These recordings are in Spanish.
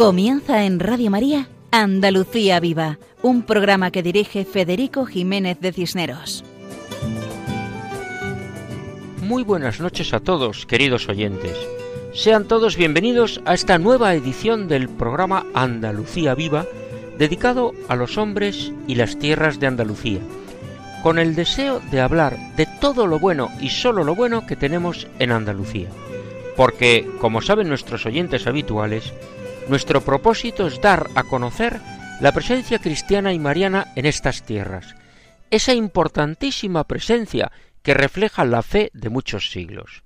Comienza en Radio María Andalucía Viva, un programa que dirige Federico Jiménez de Cisneros. Muy buenas noches a todos, queridos oyentes. Sean todos bienvenidos a esta nueva edición del programa Andalucía Viva, dedicado a los hombres y las tierras de Andalucía, con el deseo de hablar de todo lo bueno y solo lo bueno que tenemos en Andalucía. Porque, como saben nuestros oyentes habituales, nuestro propósito es dar a conocer la presencia cristiana y mariana en estas tierras, esa importantísima presencia que refleja la fe de muchos siglos.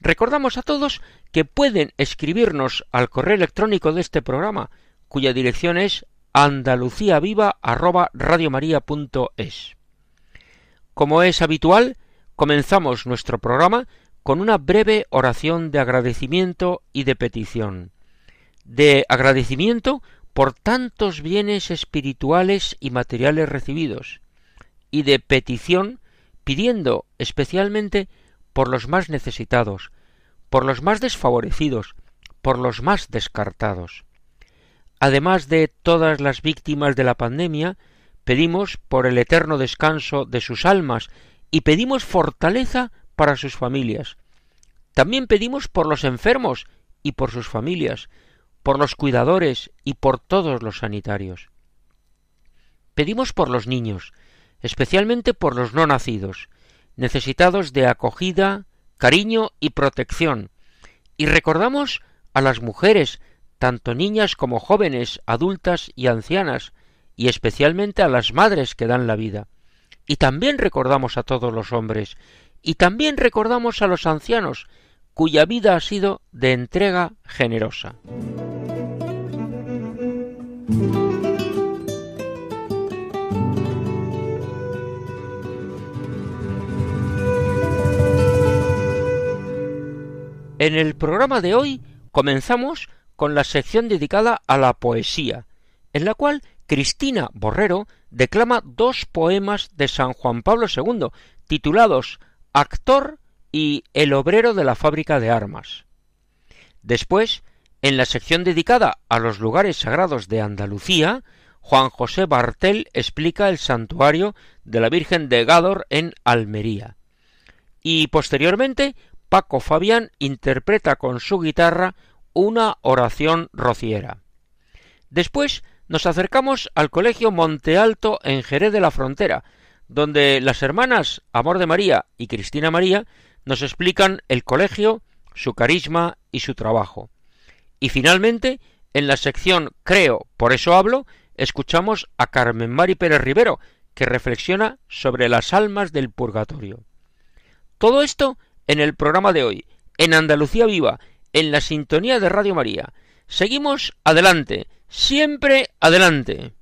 Recordamos a todos que pueden escribirnos al correo electrónico de este programa, cuya dirección es andaluciaviva@radiomaria.es. Como es habitual, comenzamos nuestro programa con una breve oración de agradecimiento y de petición de agradecimiento por tantos bienes espirituales y materiales recibidos, y de petición pidiendo especialmente por los más necesitados, por los más desfavorecidos, por los más descartados. Además de todas las víctimas de la pandemia, pedimos por el eterno descanso de sus almas y pedimos fortaleza para sus familias. También pedimos por los enfermos y por sus familias, por los cuidadores y por todos los sanitarios. Pedimos por los niños, especialmente por los no nacidos, necesitados de acogida, cariño y protección, y recordamos a las mujeres, tanto niñas como jóvenes, adultas y ancianas, y especialmente a las madres que dan la vida. Y también recordamos a todos los hombres, y también recordamos a los ancianos, cuya vida ha sido de entrega generosa. En el programa de hoy comenzamos con la sección dedicada a la poesía, en la cual Cristina Borrero declama dos poemas de San Juan Pablo II, titulados Actor y El obrero de la fábrica de armas. Después, en la sección dedicada a los lugares sagrados de Andalucía, Juan José Bartel explica el santuario de la Virgen de Gádor en Almería. Y posteriormente, Paco Fabián interpreta con su guitarra una oración rociera. Después nos acercamos al Colegio Monte Alto en Jerez de la Frontera, donde las hermanas Amor de María y Cristina María nos explican el colegio, su carisma y su trabajo. Y finalmente, en la sección Creo, por eso hablo, escuchamos a Carmen Mari Pérez Rivero, que reflexiona sobre las almas del purgatorio. Todo esto en el programa de hoy, en Andalucía Viva, en la sintonía de Radio María. Seguimos adelante, siempre adelante.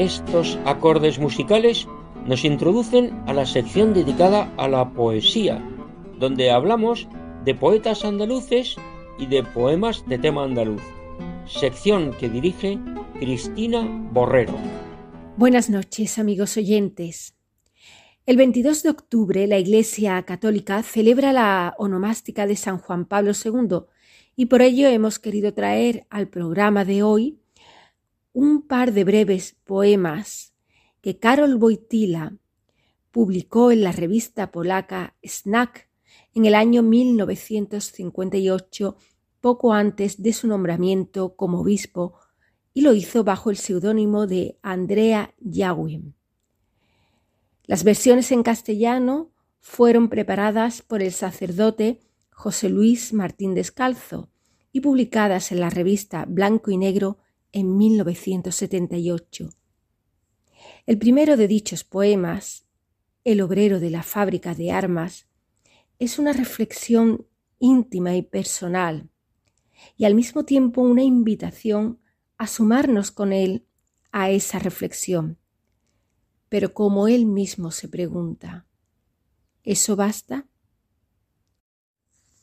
Estos acordes musicales nos introducen a la sección dedicada a la poesía, donde hablamos de poetas andaluces y de poemas de tema andaluz, sección que dirige Cristina Borrero. Buenas noches, amigos oyentes. El 22 de octubre la Iglesia Católica celebra la onomástica de San Juan Pablo II y por ello hemos querido traer al programa de hoy un par de breves poemas que Karol Wojtyla publicó en la revista polaca Snack en el año 1958, poco antes de su nombramiento como obispo, y lo hizo bajo el seudónimo de Andrea Yawin. Las versiones en castellano fueron preparadas por el sacerdote José Luis Martín Descalzo y publicadas en la revista Blanco y Negro en 1978. El primero de dichos poemas, El obrero de la fábrica de armas, es una reflexión íntima y personal, y al mismo tiempo una invitación a sumarnos con Él a esa reflexión. Pero como Él mismo se pregunta, ¿eso basta?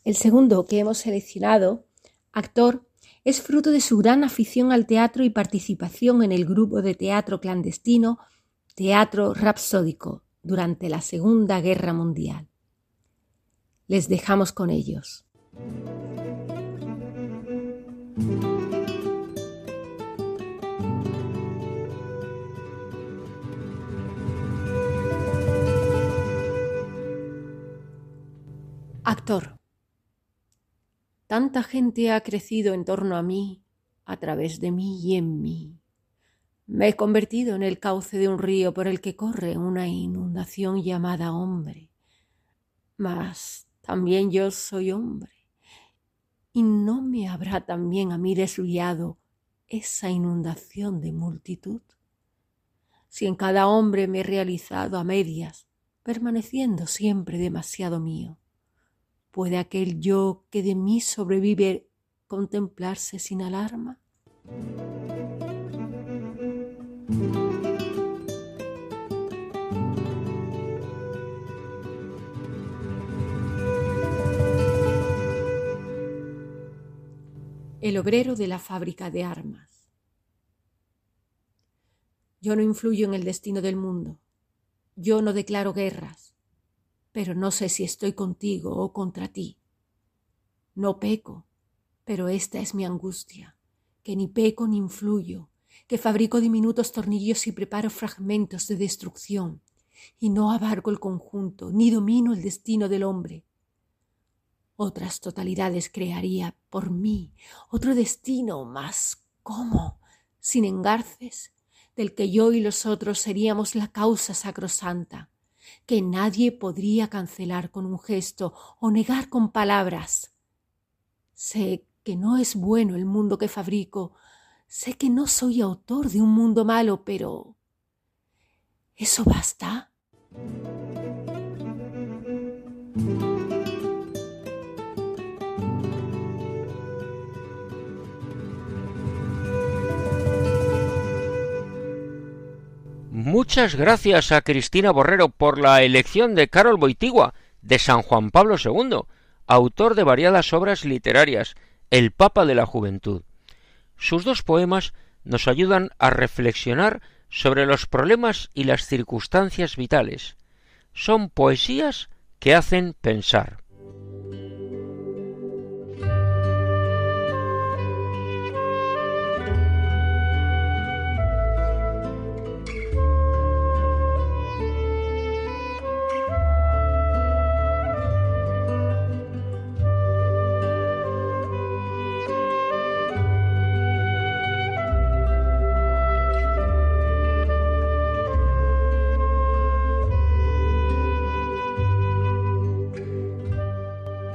El segundo que hemos seleccionado, actor, es fruto de su gran afición al teatro y participación en el grupo de teatro clandestino Teatro Rapsódico durante la Segunda Guerra Mundial. Les dejamos con ellos. Actor. Tanta gente ha crecido en torno a mí, a través de mí y en mí. Me he convertido en el cauce de un río por el que corre una inundación llamada hombre. Mas también yo soy hombre. ¿Y no me habrá también a mí desviado esa inundación de multitud? Si en cada hombre me he realizado a medias, permaneciendo siempre demasiado mío ¿Puede aquel yo que de mí sobrevive contemplarse sin alarma? El obrero de la fábrica de armas. Yo no influyo en el destino del mundo. Yo no declaro guerras pero no sé si estoy contigo o contra ti. No peco, pero esta es mi angustia, que ni peco ni influyo, que fabrico diminutos tornillos y preparo fragmentos de destrucción, y no abarco el conjunto, ni domino el destino del hombre. Otras totalidades crearía por mí, otro destino, más cómo, sin engarces, del que yo y los otros seríamos la causa sacrosanta, que nadie podría cancelar con un gesto o negar con palabras. Sé que no es bueno el mundo que fabrico, sé que no soy autor de un mundo malo, pero... ¿Eso basta? Muchas gracias a Cristina Borrero por la elección de Carol Boitigua, de San Juan Pablo II, autor de variadas obras literarias, el Papa de la Juventud. Sus dos poemas nos ayudan a reflexionar sobre los problemas y las circunstancias vitales. Son poesías que hacen pensar.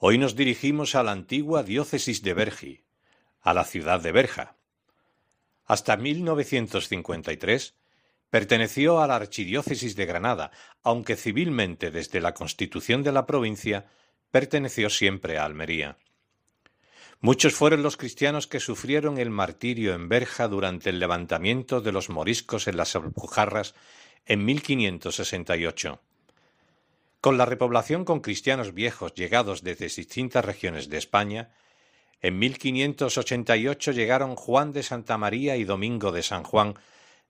Hoy nos dirigimos a la antigua diócesis de Bergi, a la ciudad de Berja. Hasta 1953 perteneció a la archidiócesis de Granada, aunque civilmente desde la constitución de la provincia perteneció siempre a Almería. Muchos fueron los cristianos que sufrieron el martirio en Berja durante el levantamiento de los moriscos en las Alpujarras en 1568. Con la repoblación con cristianos viejos llegados desde distintas regiones de España, en 1588 llegaron Juan de Santa María y Domingo de San Juan,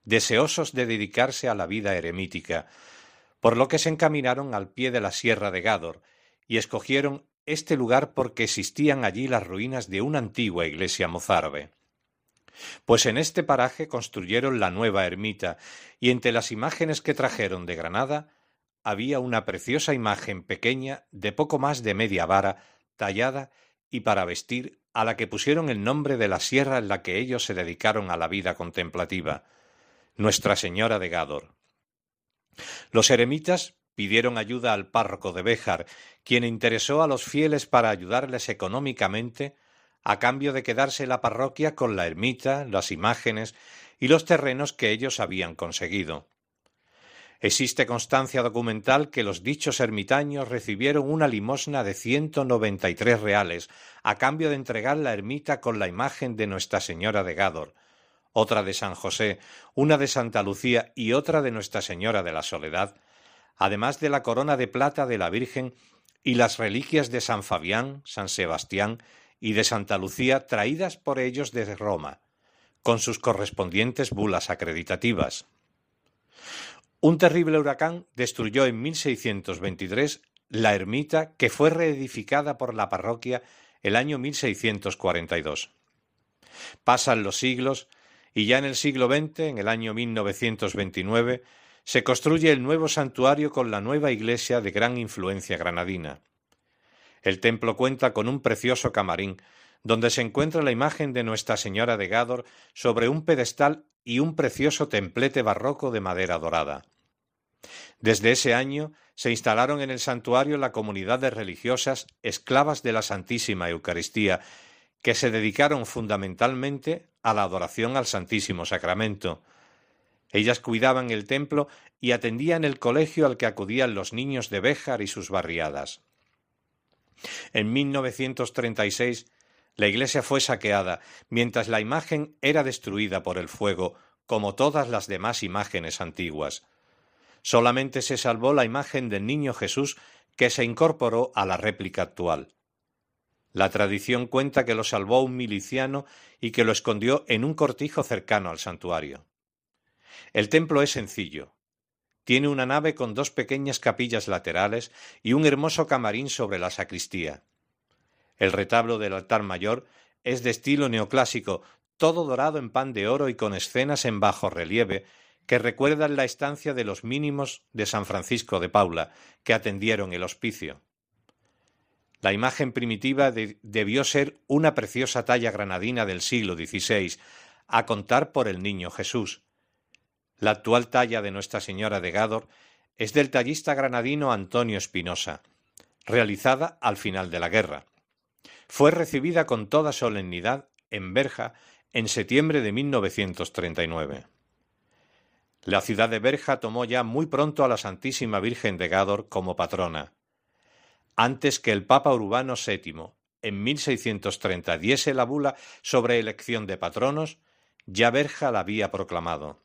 deseosos de dedicarse a la vida eremítica, por lo que se encaminaron al pie de la sierra de Gádor y escogieron este lugar porque existían allí las ruinas de una antigua iglesia mozárabe. Pues en este paraje construyeron la nueva ermita, y entre las imágenes que trajeron de Granada había una preciosa imagen pequeña de poco más de media vara, tallada y para vestir a la que pusieron el nombre de la sierra en la que ellos se dedicaron a la vida contemplativa, Nuestra Señora de Gádor. Los eremitas pidieron ayuda al párroco de Béjar, quien interesó a los fieles para ayudarles económicamente a cambio de quedarse la parroquia con la ermita, las imágenes y los terrenos que ellos habían conseguido. Existe constancia documental que los dichos ermitaños recibieron una limosna de ciento noventa y tres reales a cambio de entregar la ermita con la imagen de Nuestra Señora de Gádor, otra de San José, una de Santa Lucía y otra de Nuestra Señora de la Soledad, además de la corona de plata de la Virgen y las reliquias de San Fabián, San Sebastián y de Santa Lucía traídas por ellos desde Roma, con sus correspondientes bulas acreditativas. Un terrible huracán destruyó en 1623 la ermita que fue reedificada por la parroquia el año 1642. Pasan los siglos y ya en el siglo XX, en el año 1929, se construye el nuevo santuario con la nueva iglesia de gran influencia granadina. El templo cuenta con un precioso camarín, donde se encuentra la imagen de Nuestra Señora de Gádor sobre un pedestal y un precioso templete barroco de madera dorada. Desde ese año se instalaron en el santuario la comunidad de religiosas esclavas de la Santísima Eucaristía, que se dedicaron fundamentalmente a la adoración al Santísimo Sacramento. Ellas cuidaban el templo y atendían el colegio al que acudían los niños de Béjar y sus barriadas. En 1936 la iglesia fue saqueada, mientras la imagen era destruida por el fuego, como todas las demás imágenes antiguas. Solamente se salvó la imagen del niño Jesús que se incorporó a la réplica actual. La tradición cuenta que lo salvó un miliciano y que lo escondió en un cortijo cercano al santuario. El templo es sencillo. Tiene una nave con dos pequeñas capillas laterales y un hermoso camarín sobre la sacristía. El retablo del altar mayor es de estilo neoclásico, todo dorado en pan de oro y con escenas en bajo relieve que recuerdan la estancia de los mínimos de San Francisco de Paula, que atendieron el hospicio. La imagen primitiva debió ser una preciosa talla granadina del siglo XVI, a contar por el niño Jesús. La actual talla de Nuestra Señora de Gádor es del tallista granadino Antonio Espinosa, realizada al final de la guerra. Fue recibida con toda solemnidad en Berja en septiembre de 1939. La ciudad de Berja tomó ya muy pronto a la Santísima Virgen de Gádor como patrona. Antes que el Papa Urbano VII, en 1630, diese la bula sobre elección de patronos, ya Berja la había proclamado.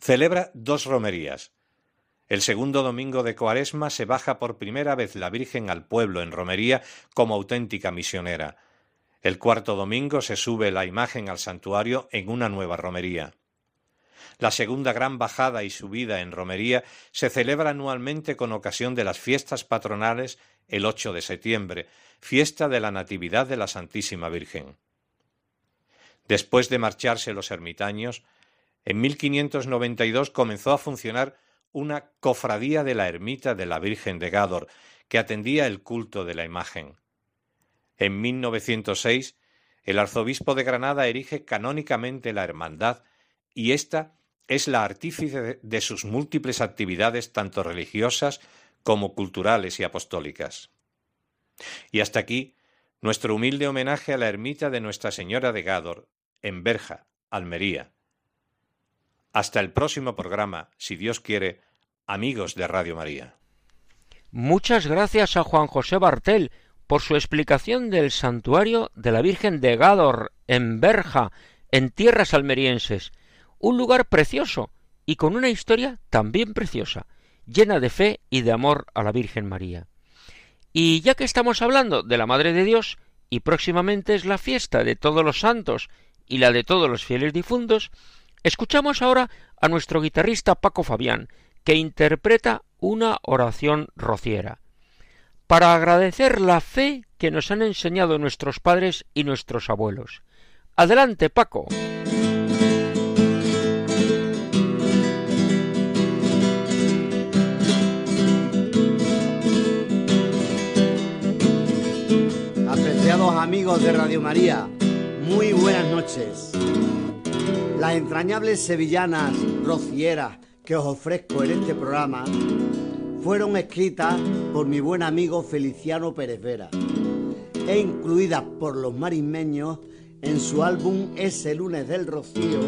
Celebra dos romerías. El segundo domingo de Cuaresma se baja por primera vez la Virgen al pueblo en romería como auténtica misionera. El cuarto domingo se sube la imagen al santuario en una nueva romería. La segunda gran bajada y subida en romería se celebra anualmente con ocasión de las fiestas patronales el 8 de septiembre, fiesta de la Natividad de la Santísima Virgen. Después de marcharse los ermitaños, en 1592 comenzó a funcionar una cofradía de la ermita de la Virgen de Gádor, que atendía el culto de la imagen. En 1906, el arzobispo de Granada erige canónicamente la hermandad y ésta es la artífice de sus múltiples actividades tanto religiosas como culturales y apostólicas. Y hasta aquí nuestro humilde homenaje a la ermita de Nuestra Señora de Gádor, en Berja, Almería. Hasta el próximo programa, si Dios quiere, amigos de Radio María. Muchas gracias a Juan José Bartel por su explicación del santuario de la Virgen de Gádor, en Berja, en tierras almerienses, un lugar precioso y con una historia también preciosa, llena de fe y de amor a la Virgen María. Y ya que estamos hablando de la Madre de Dios, y próximamente es la fiesta de todos los santos y la de todos los fieles difuntos, escuchamos ahora a nuestro guitarrista Paco Fabián, que interpreta una oración rociera, para agradecer la fe que nos han enseñado nuestros padres y nuestros abuelos. Adelante, Paco. Hace Radio María, muy buenas noches. Las entrañables sevillanas rocieras que os ofrezco en este programa fueron escritas por mi buen amigo Feliciano Pérez Vera e incluidas por los marismeños en su álbum Ese lunes del Rocío,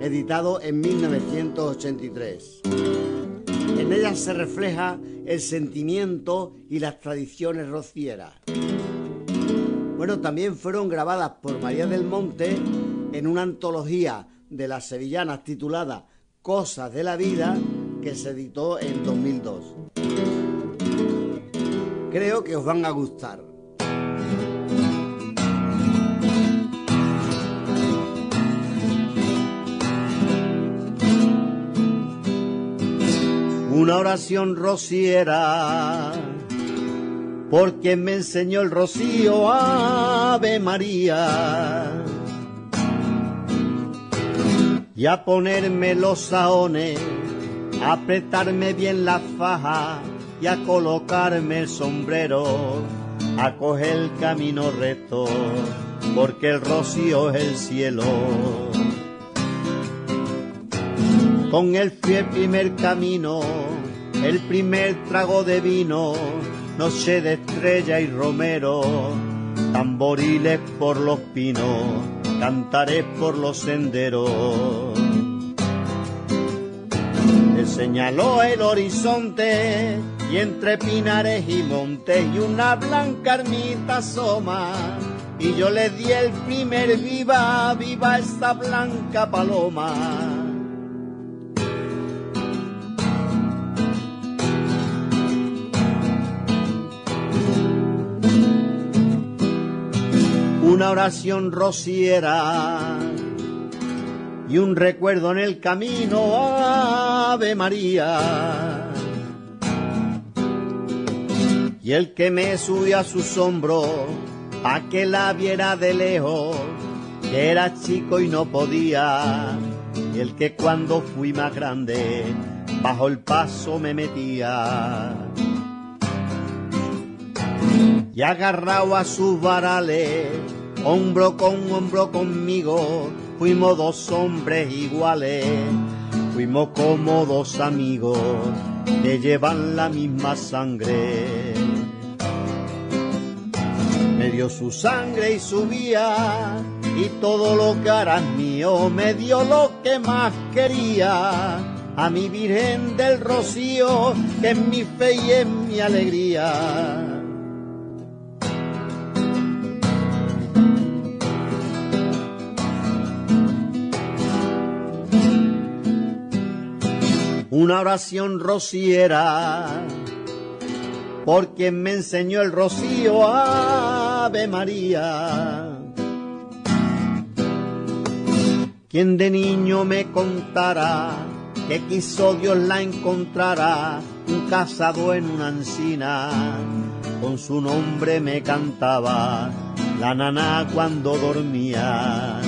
editado en 1983. En ellas se refleja el sentimiento y las tradiciones rocieras. Bueno, también fueron grabadas por María del Monte en una antología de las sevillanas titulada Cosas de la Vida que se editó en 2002. Creo que os van a gustar. Una oración rociera, porque me enseñó el rocío Ave María. Y a ponerme los saones, a apretarme bien la faja y a colocarme el sombrero, a coger el camino recto, porque el rocío es el cielo. Con el fiel primer camino, el primer trago de vino, noche de estrella y romero, tamboriles por los pinos, cantaré por los senderos. Él señaló el horizonte y entre pinares y montes y una blanca ermita asoma. Y yo le di el primer viva, viva esta blanca paloma una oración rociera y un recuerdo en el camino, Ave María. Y el que me subió a sus hombros, a que la viera de lejos, que era chico y no podía, y el que cuando fui más grande, bajo el paso me metía. Y agarrado a sus varales, hombro con hombro conmigo, fuimos dos hombres iguales, fuimos como dos amigos que llevan la misma sangre. Me dio su sangre y su vía, y todo lo que es mío, me dio lo que más quería, a mi Virgen del Rocío, que es mi fe y es mi alegría. Una oración rociera, porque me enseñó el rocío Ave María. Quien de niño me contara que quiso Dios la encontrara, un casado en una encina, con su nombre me cantaba la nana cuando dormía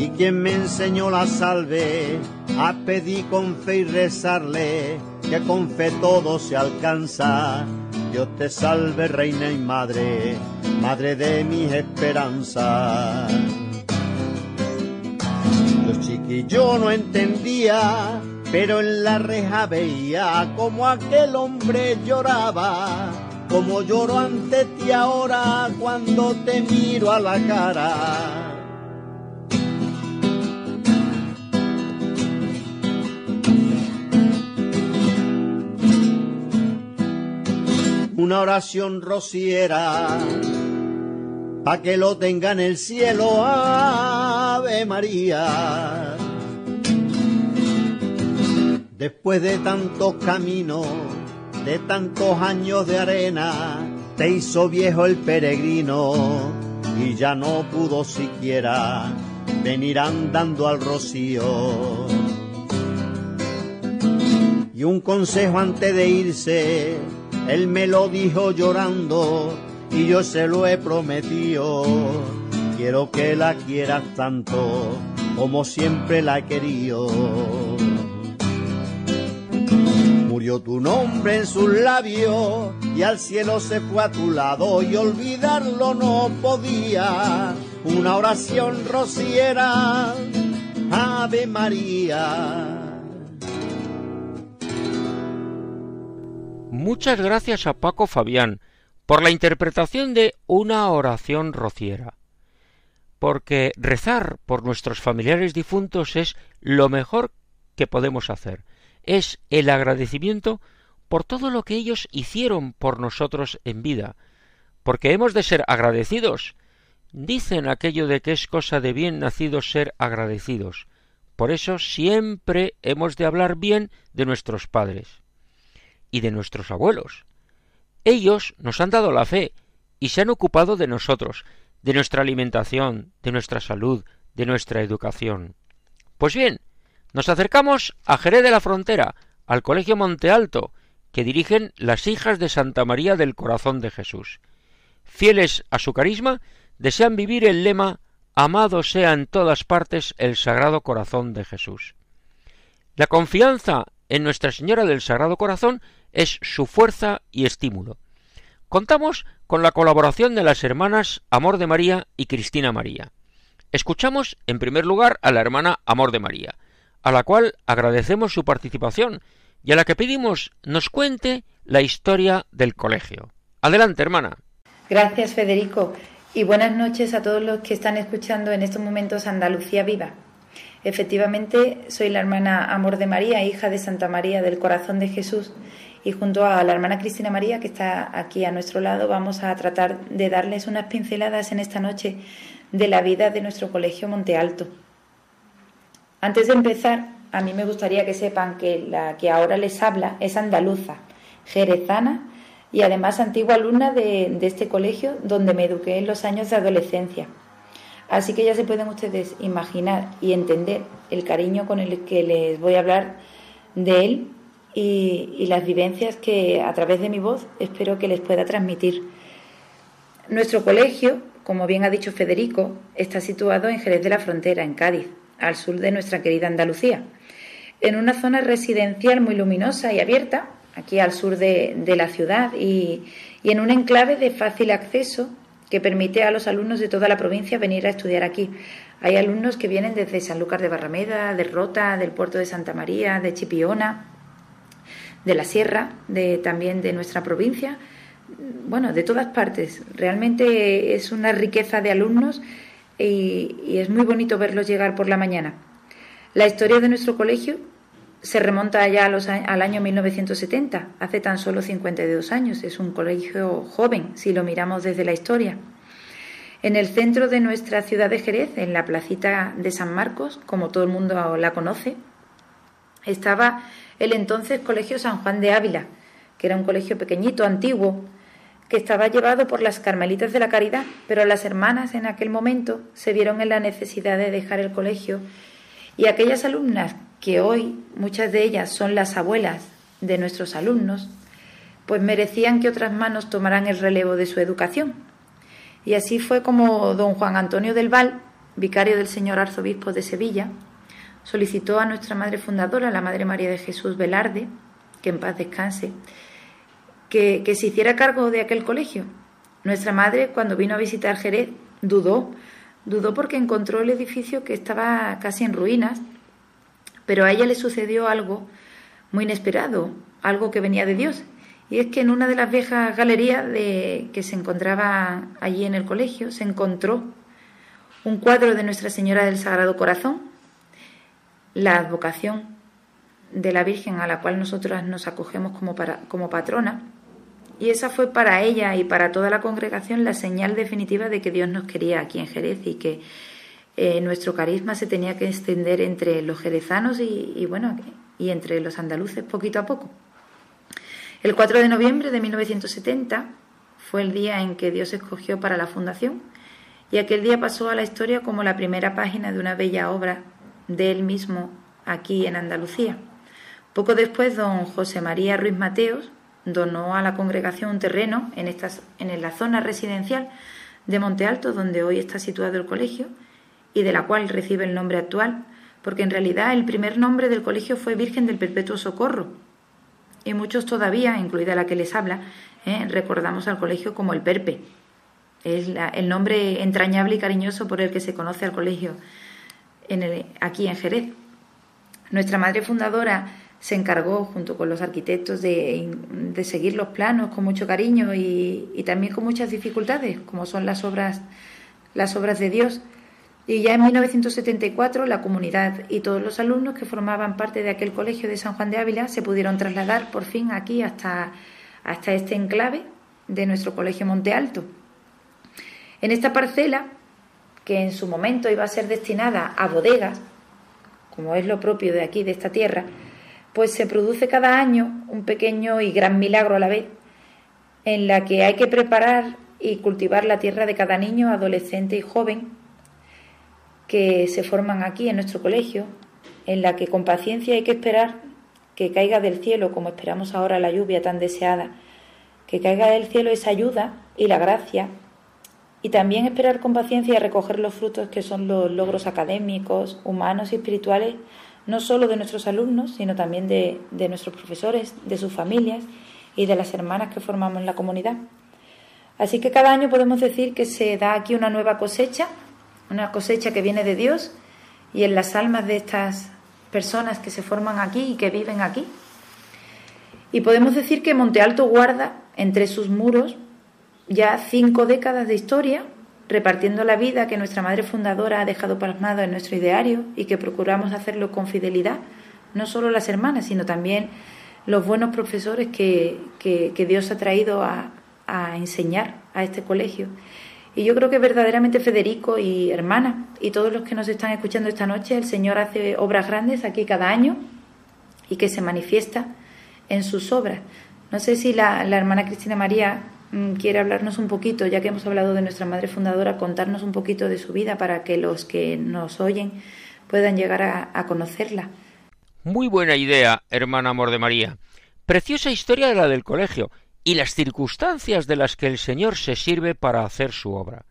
y quien me enseñó la salve, a pedir con fe y rezarle, que con fe todo se alcanza. Dios te salve, reina y madre, madre de mis esperanzas. Los chiquillos no entendía, pero en la reja veía como aquel hombre lloraba, como lloro ante ti ahora cuando te miro a la cara una oración rociera, pa' que lo tenga en el cielo, Ave María. Después de tantos caminos, de tantos años de arena, te hizo viejo el peregrino y ya no pudo siquiera venir andando al rocío. Y un consejo antes de irse, él me lo dijo llorando y yo se lo he prometido. Quiero que la quieras tanto como siempre la he querido. Murió tu nombre en sus labios y al cielo se fue a tu lado y olvidarlo no podía. Una oración rociera, Ave María. Muchas gracias a Paco Fabián por la interpretación de una oración rociera. Porque rezar por nuestros familiares difuntos es lo mejor que podemos hacer. Es el agradecimiento por todo lo que ellos hicieron por nosotros en vida. Porque hemos de ser agradecidos. Dicen aquello de que es cosa de bien nacidos ser agradecidos. Por eso siempre hemos de hablar bien de nuestros padres y de nuestros abuelos. Ellos nos han dado la fe y se han ocupado de nosotros, de nuestra alimentación, de nuestra salud, de nuestra educación. Pues bien, nos acercamos a Jerez de la Frontera, al Colegio Monte Alto, que dirigen las hijas de Santa María del Corazón de Jesús. Fieles a su carisma, desean vivir el lema Amado sea en todas partes el Sagrado Corazón de Jesús. La confianza en Nuestra Señora del Sagrado Corazón es su fuerza y estímulo. Contamos con la colaboración de las hermanas Amor de María y Cristina María. Escuchamos en primer lugar a la hermana Amor de María, a la cual agradecemos su participación y a la que pedimos nos cuente la historia del colegio. Adelante, hermana. Gracias, Federico, y buenas noches a todos los que están escuchando en estos momentos Andalucía Viva. Efectivamente, soy la hermana Amor de María, hija de Santa María del Corazón de Jesús, y junto a la hermana Cristina María, que está aquí a nuestro lado, vamos a tratar de darles unas pinceladas en esta noche de la vida de nuestro colegio Monte Alto. Antes de empezar, a mí me gustaría que sepan que la que ahora les habla es andaluza, jerezana y además antigua alumna de, este colegio donde me eduqué en los años de adolescencia. Así que ya se pueden ustedes imaginar y entender el cariño con el que les voy a hablar de él y, las vivencias que a través de mi voz espero que les pueda transmitir. Nuestro colegio, como bien ha dicho Federico, está situado en Jerez de la Frontera, en Cádiz, al sur de nuestra querida Andalucía, en una zona residencial muy luminosa y abierta, aquí al sur de, la ciudad, y, y, en un enclave de fácil acceso que permite a los alumnos de toda la provincia venir a estudiar aquí. Hay alumnos que vienen desde Sanlúcar de Barrameda, de Rota, del puerto de Santa María, de Chipiona, de la sierra, de, también de nuestra provincia, bueno, de todas partes. Realmente es una riqueza de alumnos y, es muy bonito verlos llegar por la mañana. La historia de nuestro colegio se remonta ya al año 1970, hace tan solo 52 años. Es un colegio joven, si lo miramos desde la historia. En el centro de nuestra ciudad de Jerez, en la placita de San Marcos, como todo el mundo la conoce, estaba el entonces Colegio San Juan de Ávila, que era un colegio pequeñito, antiguo, que estaba llevado por las Carmelitas de la Caridad, pero las hermanas en aquel momento se vieron en la necesidad de dejar el colegio y aquellas alumnas que hoy muchas de ellas son las abuelas de nuestros alumnos, pues merecían que otras manos tomaran el relevo de su educación. Y así fue como don Juan Antonio del Val, vicario del señor arzobispo de Sevilla, solicitó a nuestra madre fundadora, la Madre María de Jesús Velarde, que en paz descanse, que, se hiciera cargo de aquel colegio. Nuestra madre, cuando vino a visitar Jerez, dudó, dudó porque encontró el edificio que estaba casi en ruinas, pero a ella le sucedió algo muy inesperado, algo que venía de Dios. Y es que en una de las viejas galerías de, que se encontraba allí en el colegio se encontró un cuadro de Nuestra Señora del Sagrado Corazón, la advocación de la Virgen a la cual nosotras nos acogemos como, como patrona. Y esa fue para ella y para toda la congregación la señal definitiva de que Dios nos quería aquí en Jerez y que eh, nuestro carisma se tenía que extender entre los jerezanos y, bueno, y entre los andaluces poquito a poco. El 4 de noviembre de 1970 fue el día en que Dios escogió para la fundación y aquel día pasó a la historia como la primera página de una bella obra de él mismo aquí en Andalucía. Poco después, don José María Ruiz Mateos donó a la congregación un terreno en, en la zona residencial de Monte Alto, donde hoy está situado el colegio, y de la cual recibe el nombre actual, porque en realidad el primer nombre del colegio fue Virgen del Perpetuo Socorro. y muchos todavía, incluida la que les habla, ¿eh? recordamos al colegio como el Perpe. Es el nombre entrañable y cariñoso por el que se conoce al colegio en aquí en Jerez. Nuestra madre fundadora se encargó, junto con los arquitectos, de, seguir los planos con mucho cariño y, también con muchas dificultades, como son las obras, las obras de Dios. Y ya en 1974 la comunidad y todos los alumnos que formaban parte de aquel colegio de San Juan de Ávila se pudieron trasladar por fin aquí hasta, hasta este enclave de nuestro colegio Monte Alto. En esta parcela, que en su momento iba a ser destinada a bodegas, como es lo propio de aquí, de esta tierra, pues se produce cada año un pequeño y gran milagro a la vez, en la que hay que preparar y cultivar la tierra de cada niño, adolescente y joven que se forman aquí en nuestro colegio, en la que con paciencia hay que esperar que caiga del cielo, como esperamos ahora la lluvia tan deseada, que caiga del cielo esa ayuda y la gracia, y también esperar con paciencia y recoger los frutos que son los logros académicos, humanos y espirituales no solo de nuestros alumnos, sino también de, nuestros profesores, de sus familias y de las hermanas que formamos la comunidad. Así que cada año podemos decir que se da aquí una nueva cosecha, una cosecha que viene de Dios y en las almas de estas personas que se forman aquí y que viven aquí. Y podemos decir que Monte Alto guarda entre sus muros ya cinco décadas de historia repartiendo la vida que nuestra madre fundadora ha dejado plasmado en nuestro ideario y que procuramos hacerlo con fidelidad, no solo las hermanas, sino también los buenos profesores que, Dios ha traído a, enseñar a este colegio. Y yo creo que verdaderamente Federico y hermana y todos los que nos están escuchando esta noche, el Señor hace obras grandes aquí cada año y que se manifiesta en sus obras. No sé si la hermana Cristina María quiere hablarnos un poquito, ya que hemos hablado de nuestra madre fundadora, contarnos un poquito de su vida para que los que nos oyen puedan llegar a, conocerla. Muy buena idea, hermana Amor de María. Preciosa historia de la del colegio y las circunstancias de las que el Señor se sirve para hacer su obra.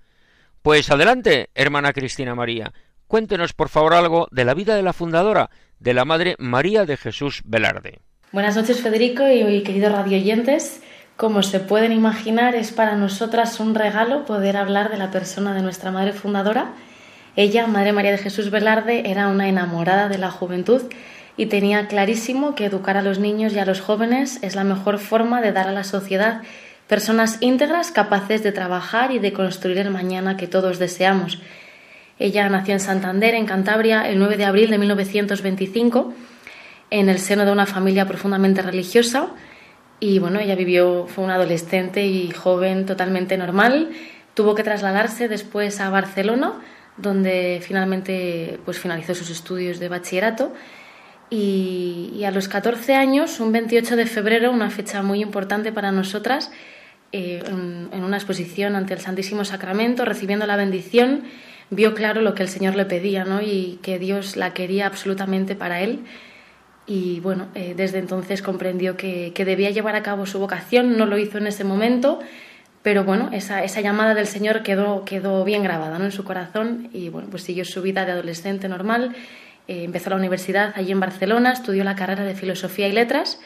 Pues adelante, hermana Cristina María, cuéntenos por favor algo de la vida de la fundadora, de la Madre María de Jesús Velarde. Buenas noches, Federico y queridos radioyentes. Como se pueden imaginar, es para nosotras un regalo poder hablar de la persona de nuestra madre fundadora. Ella, Madre María de Jesús Velarde, era una enamorada de la juventud y tenía clarísimo que educar a los niños y a los jóvenes es la mejor forma de dar a la sociedad personas íntegras capaces de trabajar y de construir el mañana que todos deseamos. Ella nació en Santander, en Cantabria, el 9 de abril de 1925, en el seno de una familia profundamente religiosa y bueno, ella vivió, fue una adolescente y joven totalmente normal. Tuvo que trasladarse después a Barcelona, donde finalmente pues, finalizó sus estudios de bachillerato. Y, a los 14 años, un 28 de febrero, una fecha muy importante para nosotras, eh, en, en, una exposición ante el Santísimo Sacramento, recibiendo la bendición, vio claro lo que el Señor le pedía ¿no? y que Dios la quería absolutamente para él y bueno, eh, desde entonces comprendió que, debía llevar a cabo su vocación, no lo hizo en ese momento, pero bueno, esa, esa llamada del Señor quedó, quedó bien grabada ¿no? en su corazón y bueno, pues siguió su vida de adolescente normal, eh, empezó la universidad allí en Barcelona, estudió la carrera de Filosofía y Letras,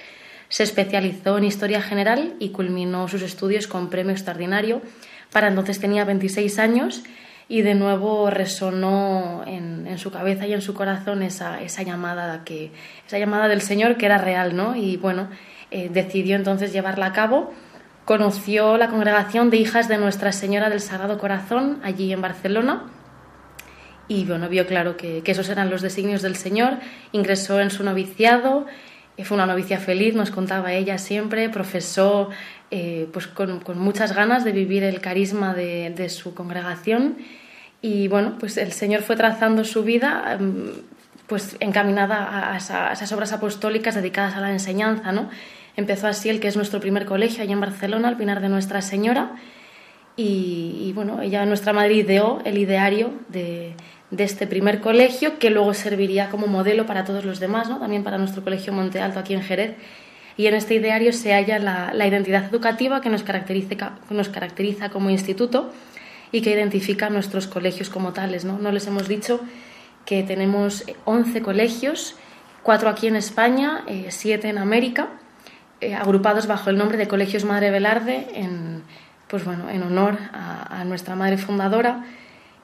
se especializó en Historia General y culminó sus estudios con premio extraordinario. Para entonces tenía 26 años y de nuevo resonó en, su cabeza y en su corazón esa, esa, llamada que, esa llamada del Señor que era real, ¿no? Y bueno, eh, decidió entonces llevarla a cabo. Conoció la congregación de hijas de Nuestra Señora del Sagrado Corazón allí en Barcelona y bueno, vio claro que, que esos eran los designios del Señor. Ingresó en su noviciado, fue una novicia feliz, nos contaba ella siempre, profesó eh, pues con, muchas ganas de vivir el carisma de, su congregación y bueno, pues el Señor fue trazando su vida em, pues encaminada a, esas obras apostólicas dedicadas a la enseñanza, ¿no? Empezó así el que es nuestro primer colegio allá en Barcelona, el Pinar de Nuestra Señora, y, bueno, ella, nuestra madre, ideó el ideario de, de, este primer colegio que luego serviría como modelo para todos los demás, ¿no? También para nuestro colegio Monte Alto aquí en Jerez. Y en este ideario se halla la, identidad educativa que nos caracteriza, como instituto y que identifica nuestros colegios como tales. ¿no? no les hemos dicho que tenemos 11 colegios, cuatro aquí en España, eh, siete en América. eh, agrupados bajo el nombre de Colegios Madre Velarde en, pues bueno, en honor a, nuestra madre fundadora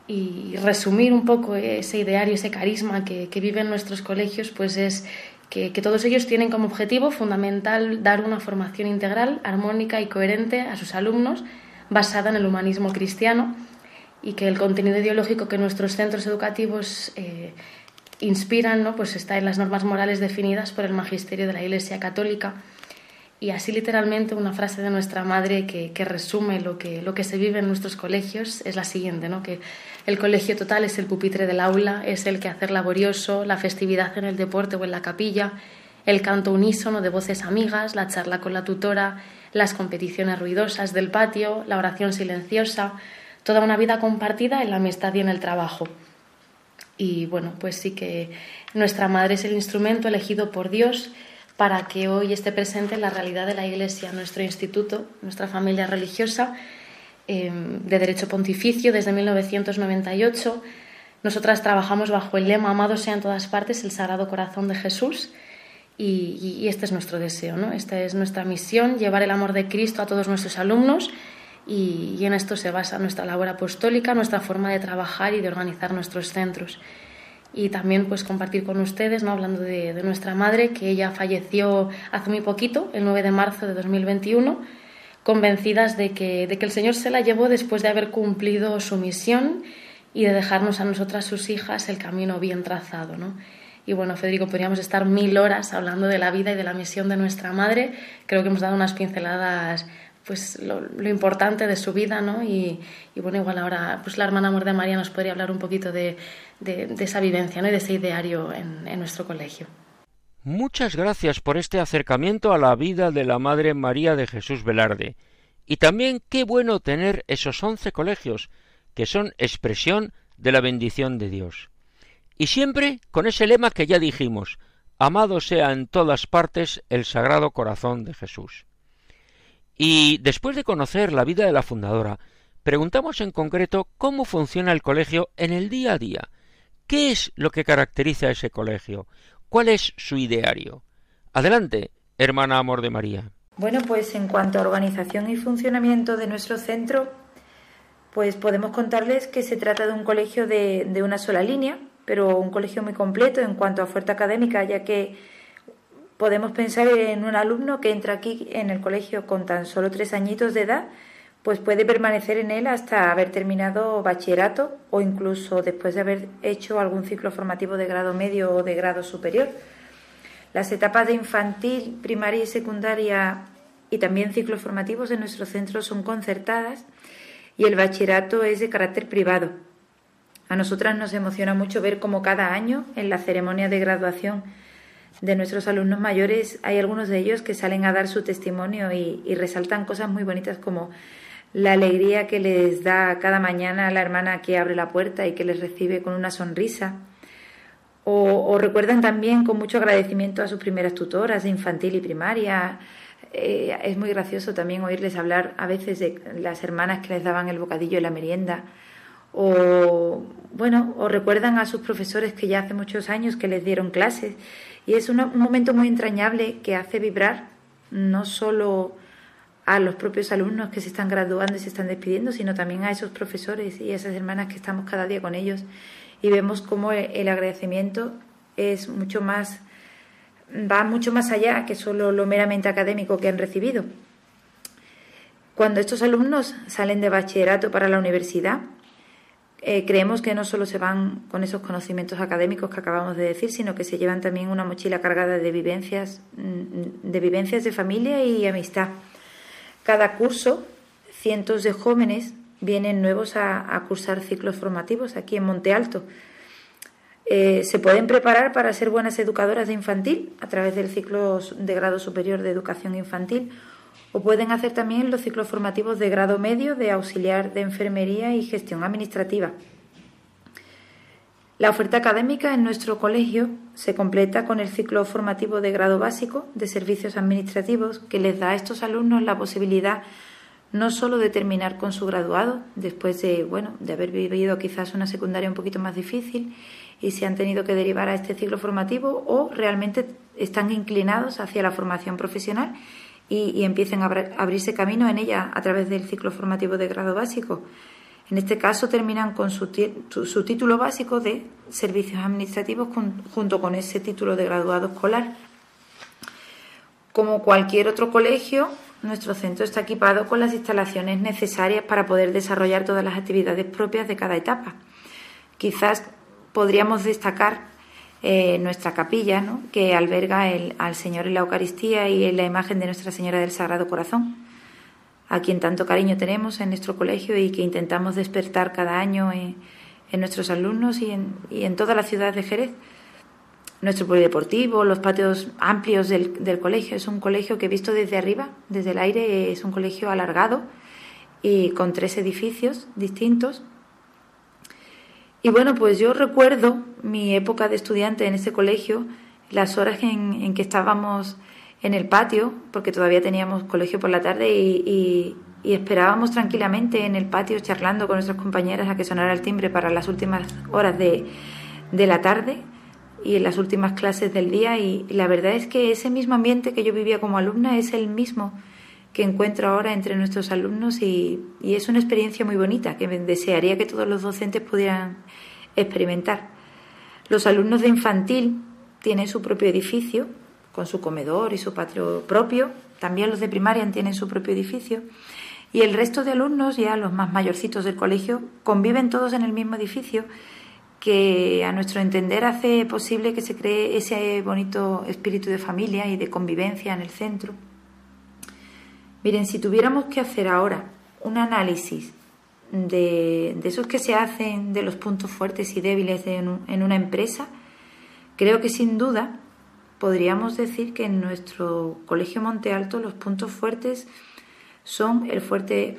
y resumir un poco ese ideario, ese carisma que, que viven nuestros colegios, pues es que, que, todos ellos tienen como objetivo fundamental dar una formación integral, armónica y coherente a sus alumnos, basada en el humanismo cristiano, y que el contenido ideológico que nuestros centros educativos eh, inspiran ¿no? pues está en las normas morales definidas por el magisterio de la Iglesia Católica y así literalmente una frase de nuestra madre que, resume lo que, lo que se vive en nuestros colegios es la siguiente, ¿no? que el colegio total es el pupitre del aula, es el quehacer laborioso, la festividad en el deporte o en la capilla, el canto unísono de voces amigas, la charla con la tutora, las competiciones ruidosas del patio, la oración silenciosa, toda una vida compartida en la amistad y en el trabajo. Y bueno, pues sí que nuestra madre es el instrumento elegido por Dios para que hoy esté presente en la realidad de la Iglesia, nuestro instituto, nuestra familia religiosa em, de Derecho Pontificio desde 1998. Nosotras trabajamos bajo el lema Amado sea en todas partes el Sagrado Corazón de Jesús y, este es nuestro deseo, ¿no? Esta es nuestra misión, llevar el amor de Cristo a todos nuestros alumnos y, y en esto se basa nuestra labor apostólica, nuestra forma de trabajar y de organizar nuestros centros y también pues compartir con ustedes, ¿no? hablando de, nuestra madre, que ella falleció hace muy poquito, el 9 de marzo de 2021, convencidas de que, de que el Señor se la llevó después de haber cumplido su misión y de dejarnos a nosotras, sus hijas, el camino bien trazado. ¿no? Y bueno, Federico, podríamos estar mil horas hablando de la vida y de la misión de nuestra madre. Creo que hemos dado unas pinceladas pues lo, importante de su vida, ¿no? Y, bueno, igual ahora pues la hermana Amor de María nos podría hablar un poquito de, esa vivencia, ¿no? Y de ese ideario en nuestro colegio. Muchas gracias por este acercamiento a la vida de la Madre María de Jesús Velarde. Y también qué bueno tener esos once colegios que son expresión de la bendición de Dios. Y siempre con ese lema que ya dijimos, amado sea en todas partes el Sagrado Corazón de Jesús. Y después de conocer la vida de la fundadora, preguntamos en concreto cómo funciona el colegio en el día a día. ¿Qué es lo que caracteriza a ese colegio? ¿Cuál es su ideario? Adelante, hermana Amor de María. Bueno, pues en cuanto a organización y funcionamiento de nuestro centro, pues podemos contarles que se trata de un colegio de, de una sola línea, pero un colegio muy completo en cuanto a oferta académica, ya que Podemos pensar en un alumno que entra aquí en el colegio con tan solo tres añitos de edad, pues puede permanecer en él hasta haber terminado bachillerato o incluso después de haber hecho algún ciclo formativo de grado medio o de grado superior. Las etapas de infantil, primaria y secundaria y también ciclos formativos en nuestro centro son concertadas y el bachillerato es de carácter privado. A nosotras nos emociona mucho ver cómo cada año en la ceremonia de graduación de nuestros alumnos mayores, hay algunos de ellos que salen a dar su testimonio y, resaltan cosas muy bonitas como la alegría que les da cada mañana la hermana que abre la puerta y que les recibe con una sonrisa. O, recuerdan también con mucho agradecimiento a sus primeras tutoras de infantil y primaria. Eh, es muy gracioso también oírles hablar a veces de las hermanas que les daban el bocadillo y la merienda. O bueno, o recuerdan a sus profesores que ya hace muchos años que les dieron clases y es un, momento muy entrañable que hace vibrar no solo a los propios alumnos que se están graduando y se están despidiendo, sino también a esos profesores y a esas hermanas que estamos cada día con ellos y vemos cómo el agradecimiento es mucho más va mucho más allá que solo lo meramente académico que han recibido. Cuando estos alumnos salen de bachillerato para la universidad, eh, creemos que no solo se van con esos conocimientos académicos que acabamos de decir, sino que se llevan también una mochila cargada de vivencias, mm, de vivencias de familia y amistad. Cada curso, cientos de jóvenes vienen nuevos a, cursar ciclos formativos aquí en Monte Alto. Eh, se pueden preparar para ser buenas educadoras de infantil a través del ciclo de grado superior de educación infantil o pueden hacer también los ciclos formativos de grado medio de auxiliar de enfermería y gestión administrativa. La oferta académica en nuestro colegio se completa con el ciclo formativo de grado básico de servicios administrativos que les da a estos alumnos la posibilidad no solo de terminar con su graduado después de bueno de haber vivido quizás una secundaria un poquito más difícil y se han tenido que derivar a este ciclo formativo o realmente están inclinados hacia la formación profesional y, empiecen a abrirse camino en ella a través del ciclo formativo de grado básico. En este caso terminan con su, título básico de servicios administrativos junto con ese título de graduado escolar. Como cualquier otro colegio, nuestro centro está equipado con las instalaciones necesarias para poder desarrollar todas las actividades propias de cada etapa. Quizás podríamos destacar eh, nuestra capilla, que alberga al Señor en la Eucaristía y en la imagen de Nuestra Señora del Sagrado Corazón, a quien tanto cariño tenemos en nuestro colegio y que intentamos despertar cada año en, nuestros alumnos y en, toda la ciudad de Jerez. Nuestro polideportivo, los patios amplios del, colegio, es un colegio que visto desde arriba, desde el aire, es un colegio alargado y con tres edificios distintos y bueno, pues yo recuerdo mi época de estudiante en ese colegio, las horas en, que estábamos en el patio, porque todavía teníamos colegio por la tarde y, esperábamos tranquilamente en el patio charlando con nuestras compañeras a que sonara el timbre para las últimas horas de, la tarde y en las últimas clases del día y, la verdad es que ese mismo ambiente que yo vivía como alumna es el mismo que encuentro ahora entre nuestros alumnos y, es una experiencia muy bonita que desearía que todos los docentes pudieran experimentar. Los alumnos de infantil tienen su propio edificio con su comedor y su patio propio, también los de primaria tienen su propio edificio y el resto de alumnos, ya los más mayorcitos del colegio, conviven todos en el mismo edificio que a nuestro entender hace posible que se cree ese bonito espíritu de familia y de convivencia en el centro. Miren, si tuviéramos que hacer ahora un análisis de, esos que se hacen de los puntos fuertes y débiles en una empresa, creo que sin duda podríamos decir que en nuestro Colegio Monte Alto los puntos fuertes son el fuerte,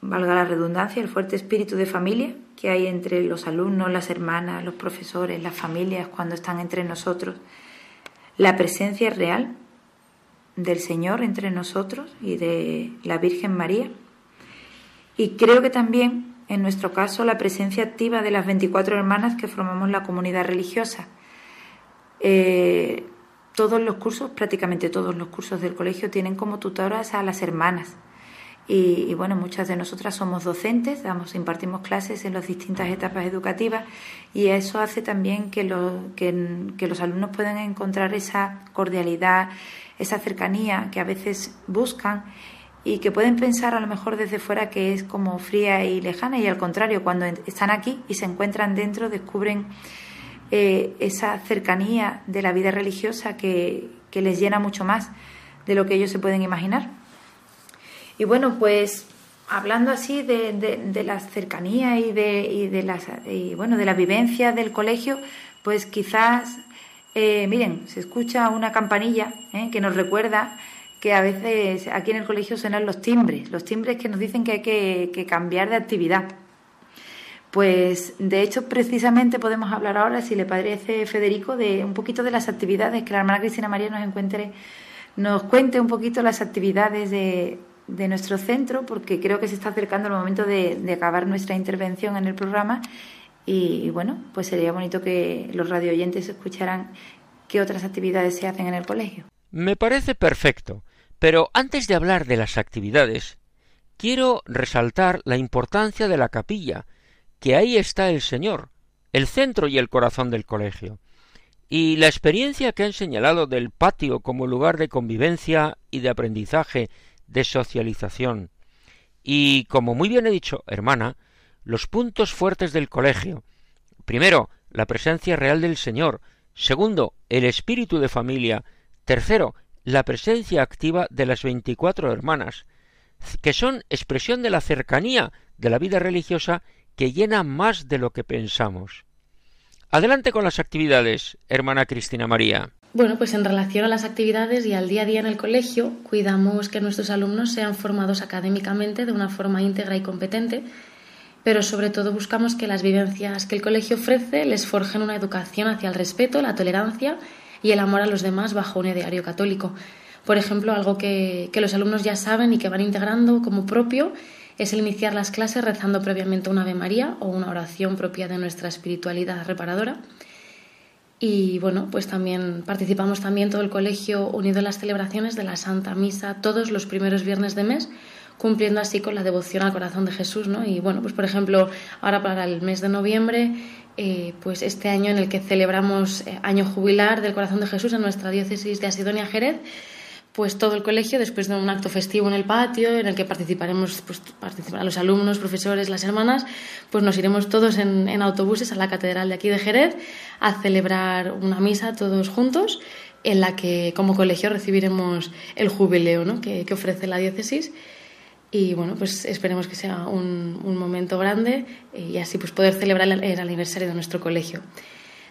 valga la redundancia, el fuerte espíritu de familia que hay entre los alumnos, las hermanas, los profesores, las familias cuando están entre nosotros, la presencia real del Señor entre nosotros y de la Virgen María. Y creo que también, en nuestro caso, la presencia activa de las 24 hermanas que formamos la comunidad religiosa. Eh, todos los cursos, prácticamente todos los cursos del colegio, tienen como tutoras a las hermanas. Y, bueno, muchas de nosotras somos docentes, damos, impartimos clases en las distintas etapas educativas y eso hace también que, que los alumnos puedan encontrar esa cordialidad, esa cercanía que a veces buscan y que pueden pensar a lo mejor desde fuera que es como fría y lejana y al contrario, cuando están aquí y se encuentran dentro descubren eh, esa cercanía de la vida religiosa que, les llena mucho más de lo que ellos se pueden imaginar. Y bueno, pues hablando así de, de, la cercanía y de, y de, las, y bueno, de la vivencia del colegio, pues quizás eh, miren, se escucha una campanilla eh, que nos recuerda que a veces aquí en el colegio suenan los timbres, los timbres que nos dicen que hay que, cambiar de actividad. Pues de hecho, precisamente podemos hablar ahora, si le parece Federico, de un poquito de las actividades, que la hermana Cristina María nos encuentre, nos cuente un poquito las actividades de, nuestro centro, porque creo que se está acercando el momento de, de acabar nuestra intervención en el programa y, bueno, pues sería bonito que los radioyentes escucharan qué otras actividades se hacen en el colegio. Me parece perfecto, pero antes de hablar de las actividades, quiero resaltar la importancia de la capilla, que ahí está el Señor, el centro y el corazón del colegio, y la experiencia que han señalado del patio como lugar de convivencia y de aprendizaje, de socialización. Y como muy bien he dicho, hermana, los puntos fuertes del colegio. Primero, la presencia real del Señor. Segundo, el espíritu de familia. Tercero, la presencia activa de las veinticuatro hermanas, que son expresión de la cercanía de la vida religiosa que llena más de lo que pensamos. Adelante con las actividades, hermana Cristina María. Bueno, pues en relación a las actividades y al día a día en el colegio, cuidamos que nuestros alumnos sean formados académicamente de una forma íntegra y competente pero sobre todo buscamos que las vivencias que el colegio ofrece les forjen una educación hacia el respeto, la tolerancia y el amor a los demás bajo un ideario católico. Por ejemplo, algo que, los alumnos ya saben y que van integrando como propio es el iniciar las clases rezando previamente una Ave María o una oración propia de nuestra espiritualidad reparadora. Y bueno, pues también participamos también todo el colegio unido en las celebraciones de la Santa Misa todos los primeros viernes de mes, cumpliendo así con la devoción al corazón de Jesús, ¿no? Y bueno, pues por ejemplo, ahora para el mes de noviembre, eh, pues este año en el que celebramos eh, año jubilar del corazón de Jesús en nuestra diócesis de Asidonia Jerez, pues todo el colegio, después de un acto festivo en el patio, en el que participaremos, pues participarán los alumnos, profesores, las hermanas, pues nos iremos todos en, autobuses a la catedral de aquí de Jerez a celebrar una misa todos juntos, en la que como colegio recibiremos el jubileo ¿no? que, ofrece la diócesis. Y bueno, pues esperemos que sea un, momento grande y así pues poder celebrar el, aniversario de nuestro colegio.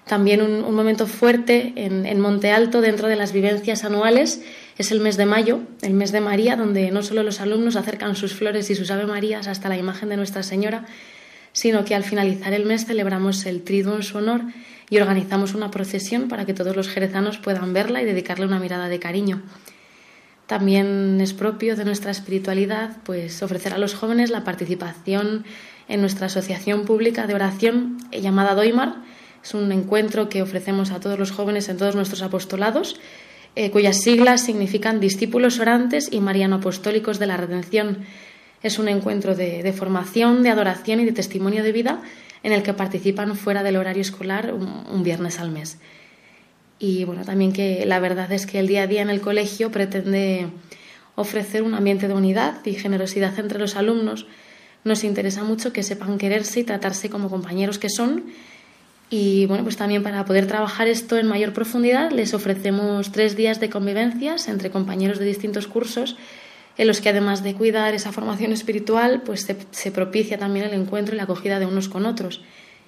También un, momento fuerte en Monte Alto dentro de las vivencias anuales es el mes de mayo, el mes de María, donde no solo los alumnos acercan sus flores y sus Ave Marías hasta la imagen de Nuestra Señora, sino que al finalizar el mes celebramos el triduo en su honor y organizamos una procesión para que todos los jerezanos puedan verla y dedicarle una mirada de cariño. También es propio de nuestra espiritualidad pues ofrecer a los jóvenes la participación en nuestra asociación pública de oración llamada Doimar. Es un encuentro que ofrecemos a todos los jóvenes en todos nuestros apostolados eh, cuyas siglas significan discípulos orantes y mariano apostólicos de la redención. Es un encuentro de, formación, de adoración y de testimonio de vida en el que participan fuera del horario escolar un, viernes al mes. Y bueno, también que la verdad es que el día a día en el colegio pretende ofrecer un ambiente de unidad y generosidad entre los alumnos. Nos interesa mucho que sepan quererse y tratarse como compañeros que son y bueno, pues también para poder trabajar esto en mayor profundidad les ofrecemos tres días de convivencias entre compañeros de distintos cursos en los que además de cuidar esa formación espiritual, pues se, propicia también el encuentro y la acogida de unos con otros.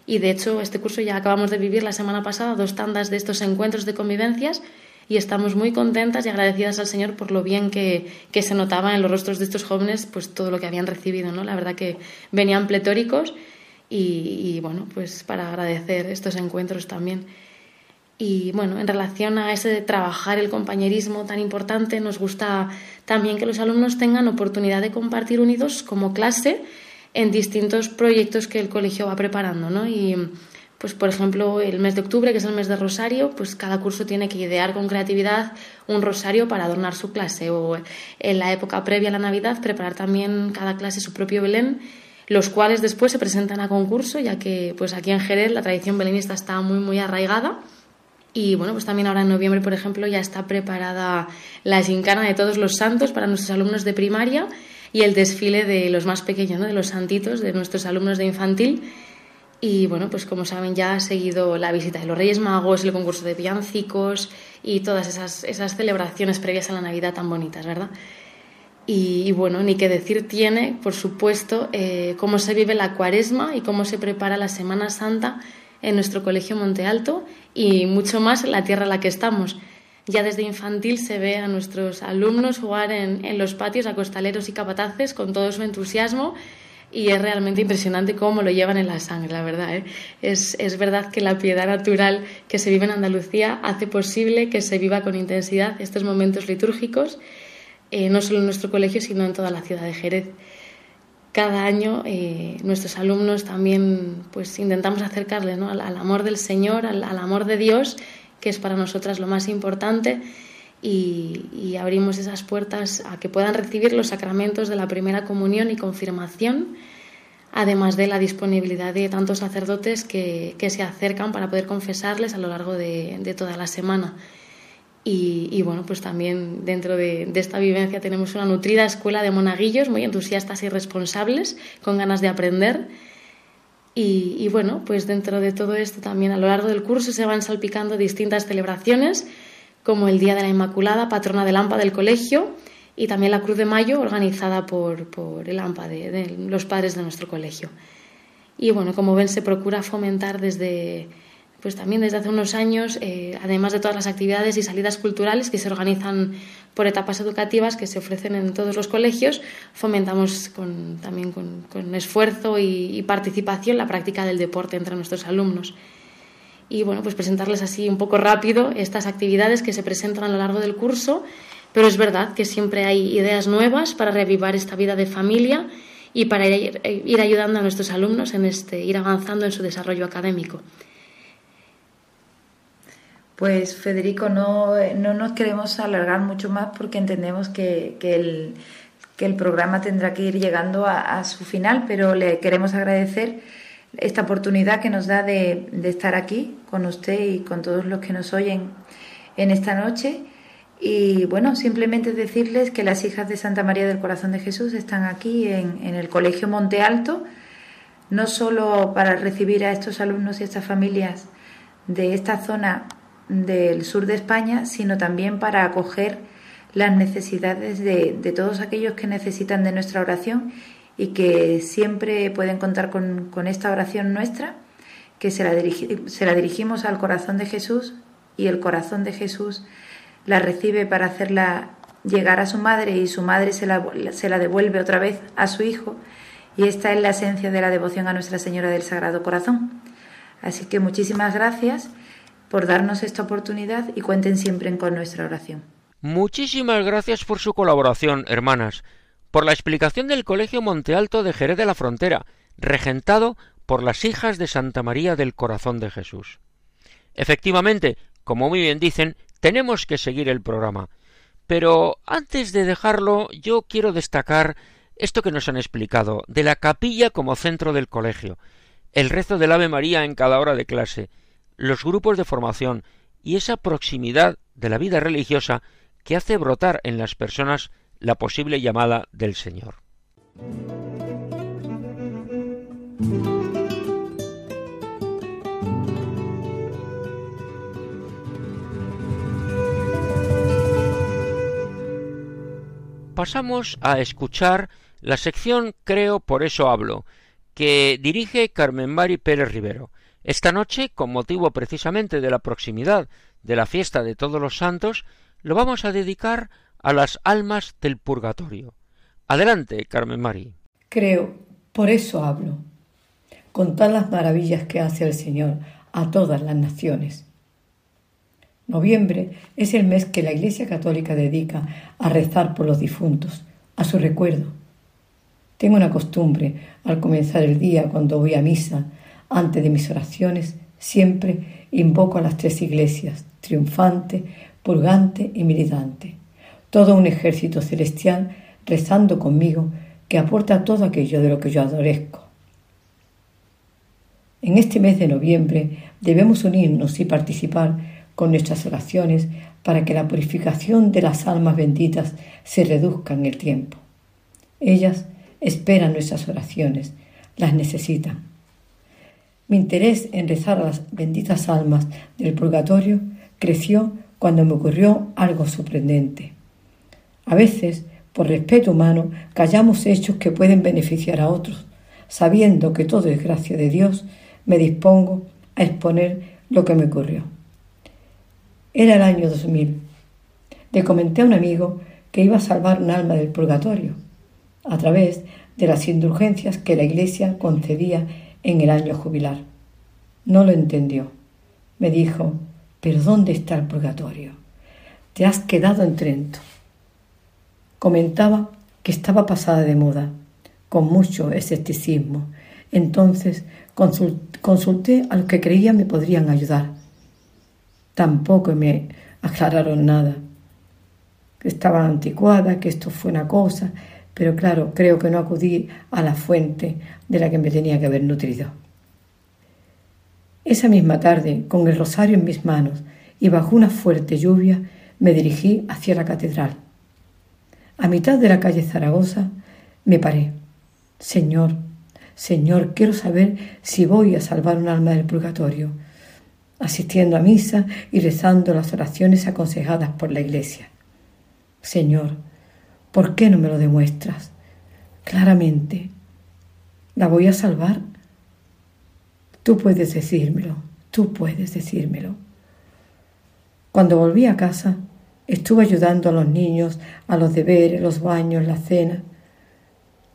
Y de hecho, este curso ya acabamos de vivir la semana pasada dos tandas de estos encuentros de convivencias y estamos muy contentas y agradecidas al Señor por lo bien que, que se notaba en los rostros de estos jóvenes, pues todo lo que habían recibido, ¿no? La verdad que venían pletóricos y, bueno, pues para agradecer estos encuentros también. Y bueno, en relación a ese de trabajar el compañerismo tan importante, nos gusta también que los alumnos tengan oportunidad de compartir unidos como clase en distintos proyectos que el colegio va preparando, ¿no? Y pues por ejemplo, el mes de octubre, que es el mes de Rosario, pues cada curso tiene que idear con creatividad un rosario para adornar su clase o en la época previa a la Navidad preparar también cada clase su propio Belén los cuales después se presentan a concurso, ya que pues aquí en Jerez la tradición belenista está muy muy arraigada. Y bueno, pues también ahora en noviembre, por ejemplo, ya está preparada la gincana de todos los santos para nuestros alumnos de primaria y el desfile de los más pequeños, de los santitos, de nuestros alumnos de infantil. Y bueno, pues como saben, ya ha seguido la visita de los Reyes Magos, el concurso de villancicos y todas esas, esas celebraciones previas a la Navidad tan bonitas, ¿verdad? Y, bueno, ni qué decir tiene, por supuesto, eh, cómo se vive la cuaresma y cómo se prepara la Semana Santa en nuestro colegio Monte Alto y mucho más en la tierra en la que estamos. Ya desde infantil se ve a nuestros alumnos jugar en, los patios a costaleros y capataces con todo su entusiasmo y es realmente impresionante cómo lo llevan en la sangre, la verdad. ¿eh? Es, es, verdad que la piedad natural que se vive en Andalucía hace posible que se viva con intensidad estos momentos litúrgicos eh, no solo en nuestro colegio, sino en toda la ciudad de Jerez. Cada año eh, nuestros alumnos también pues intentamos acercarles al, amor del Señor, al, amor de Dios, que es para nosotras lo más importante, y, abrimos esas puertas a que puedan recibir los sacramentos de la primera comunión y confirmación, además de la disponibilidad de tantos sacerdotes que, se acercan para poder confesarles a lo largo de toda la semana. Y, bueno, pues también dentro de, esta vivencia tenemos una nutrida escuela de monaguillos muy entusiastas y responsables, con ganas de aprender. Y, bueno, pues dentro de todo esto también a lo largo del curso se van salpicando distintas celebraciones, como el Día de la Inmaculada, patrona del AMPA del colegio, y también la Cruz de Mayo, organizada por, el AMPA de los padres de nuestro colegio. Y bueno, como ven, se procura fomentar desde pues también desde hace unos años, eh, además de todas las actividades y salidas culturales que se organizan por etapas educativas que se ofrecen en todos los colegios, fomentamos también con, esfuerzo y, participación la práctica del deporte entre nuestros alumnos. Y bueno, pues presentarles así un poco rápido estas actividades que se presentan a lo largo del curso, pero es verdad que siempre hay ideas nuevas para reavivar esta vida de familia y para ir, ir ayudando a nuestros alumnos en este, ir avanzando en su desarrollo académico. Pues Federico, no, no nos queremos alargar mucho más porque entendemos que, que, el, que el, programa tendrá que ir llegando a, su final, pero le queremos agradecer esta oportunidad que nos da de, de, estar aquí con usted y con todos los que nos oyen en esta noche. Y bueno, simplemente decirles que las hijas de Santa María del Corazón de Jesús están aquí en, en el Colegio Monte Alto, no solo para recibir a estos alumnos y estas familias de esta zona del sur de España, sino también para acoger las necesidades de, todos aquellos que necesitan de nuestra oración y que siempre pueden contar con, esta oración nuestra, que se la, se la dirigimos al corazón de Jesús y el corazón de Jesús la recibe para hacerla llegar a su madre y su madre se la, se la devuelve otra vez a su hijo. Y esta es la esencia de la devoción a Nuestra Señora del Sagrado Corazón. Así que muchísimas gracias por darnos esta oportunidad y cuenten siempre con nuestra oración. Muchísimas gracias por su colaboración, hermanas, por la explicación del Colegio Monte Alto de Jerez de la Frontera, regentado por las hijas de Santa María del Corazón de Jesús. Efectivamente, como muy bien dicen, tenemos que seguir el programa. Pero antes de dejarlo, yo quiero destacar esto que nos han explicado, de la capilla como centro del colegio, el rezo del Ave María en cada hora de clase, los grupos de formación y esa proximidad de la vida religiosa que hace brotar en las personas la posible llamada del Señor. Pasamos a escuchar la sección Creo, por eso hablo, que dirige Carmen Mari Pérez Rivero. Esta noche, con motivo precisamente de la proximidad de la fiesta de todos los santos, lo vamos a dedicar a las almas del purgatorio. Adelante, Carmen Mari. Creo, por eso hablo. Contar las maravillas que hace el Señor a todas las naciones. Noviembre es el mes que la Iglesia Católica dedica a rezar por los difuntos, a su recuerdo. Tengo una costumbre al comenzar el día cuando voy a misa antes de mis oraciones, siempre invoco a las tres iglesias, triunfante, purgante y militante, todo un ejército celestial rezando conmigo que aporta todo aquello de lo que yo adorezco. En este mes de noviembre debemos unirnos y participar con nuestras oraciones para que la purificación de las almas benditas se reduzca en el tiempo. Ellas esperan nuestras oraciones, las necesitan. Mi interés en rezar a las benditas almas del purgatorio creció cuando me ocurrió algo sorprendente. A veces, por respeto humano, callamos hechos que pueden beneficiar a otros. Sabiendo que todo es gracia de Dios, me dispongo a exponer lo que me ocurrió. Era el año 2000. Le comenté a un amigo que iba a salvar un alma del purgatorio a través de las indulgencias que la Iglesia concedía en el año jubilar. No lo entendió. Me dijo, ¿pero dónde está el purgatorio? Te has quedado en Trento. Comentaba que estaba pasada de moda, con mucho escepticismo. Entonces consulté a los que creía me podrían ayudar. Tampoco me aclararon nada. Que estaba anticuada, que esto fue una cosa, pero claro, creo que no acudí a la fuente de la que me tenía que haber nutrido. Esa misma tarde, con el rosario en mis manos y bajo una fuerte lluvia, me dirigí hacia la catedral. A mitad de la calle Zaragoza me paré. Señor, Señor, quiero saber si voy a salvar un alma del purgatorio, asistiendo a misa y rezando las oraciones aconsejadas por la Iglesia. Señor, ¿por qué no me lo demuestras? Claramente, ¿la voy a salvar? Tú puedes decírmelo, tú puedes decírmelo. Cuando volví a casa, estuve ayudando a los niños a los deberes, los baños, la cena.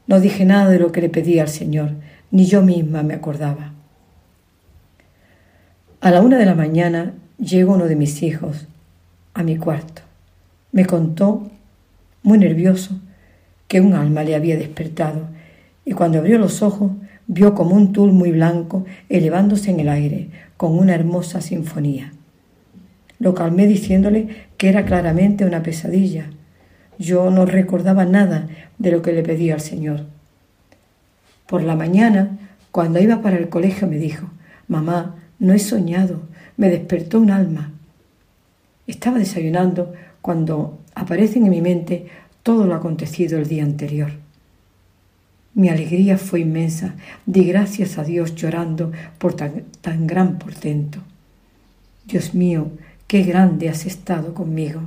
No dije nada de lo que le pedí al Señor, ni yo misma me acordaba. A la una de la mañana llegó uno de mis hijos a mi cuarto. Me contó, muy nervioso, que un alma le había despertado y cuando abrió los ojos vio como un tul muy blanco elevándose en el aire con una hermosa sinfonía. Lo calmé diciéndole que era claramente una pesadilla. Yo no recordaba nada de lo que le pedía al Señor. Por la mañana, cuando iba para el colegio, me dijo, Mamá, no he soñado, me despertó un alma. Estaba desayunando cuando aparecen en mi mente todo lo acontecido el día anterior. Mi alegría fue inmensa. Di gracias a Dios llorando por tan, tan gran portento. Dios mío, qué grande has estado conmigo.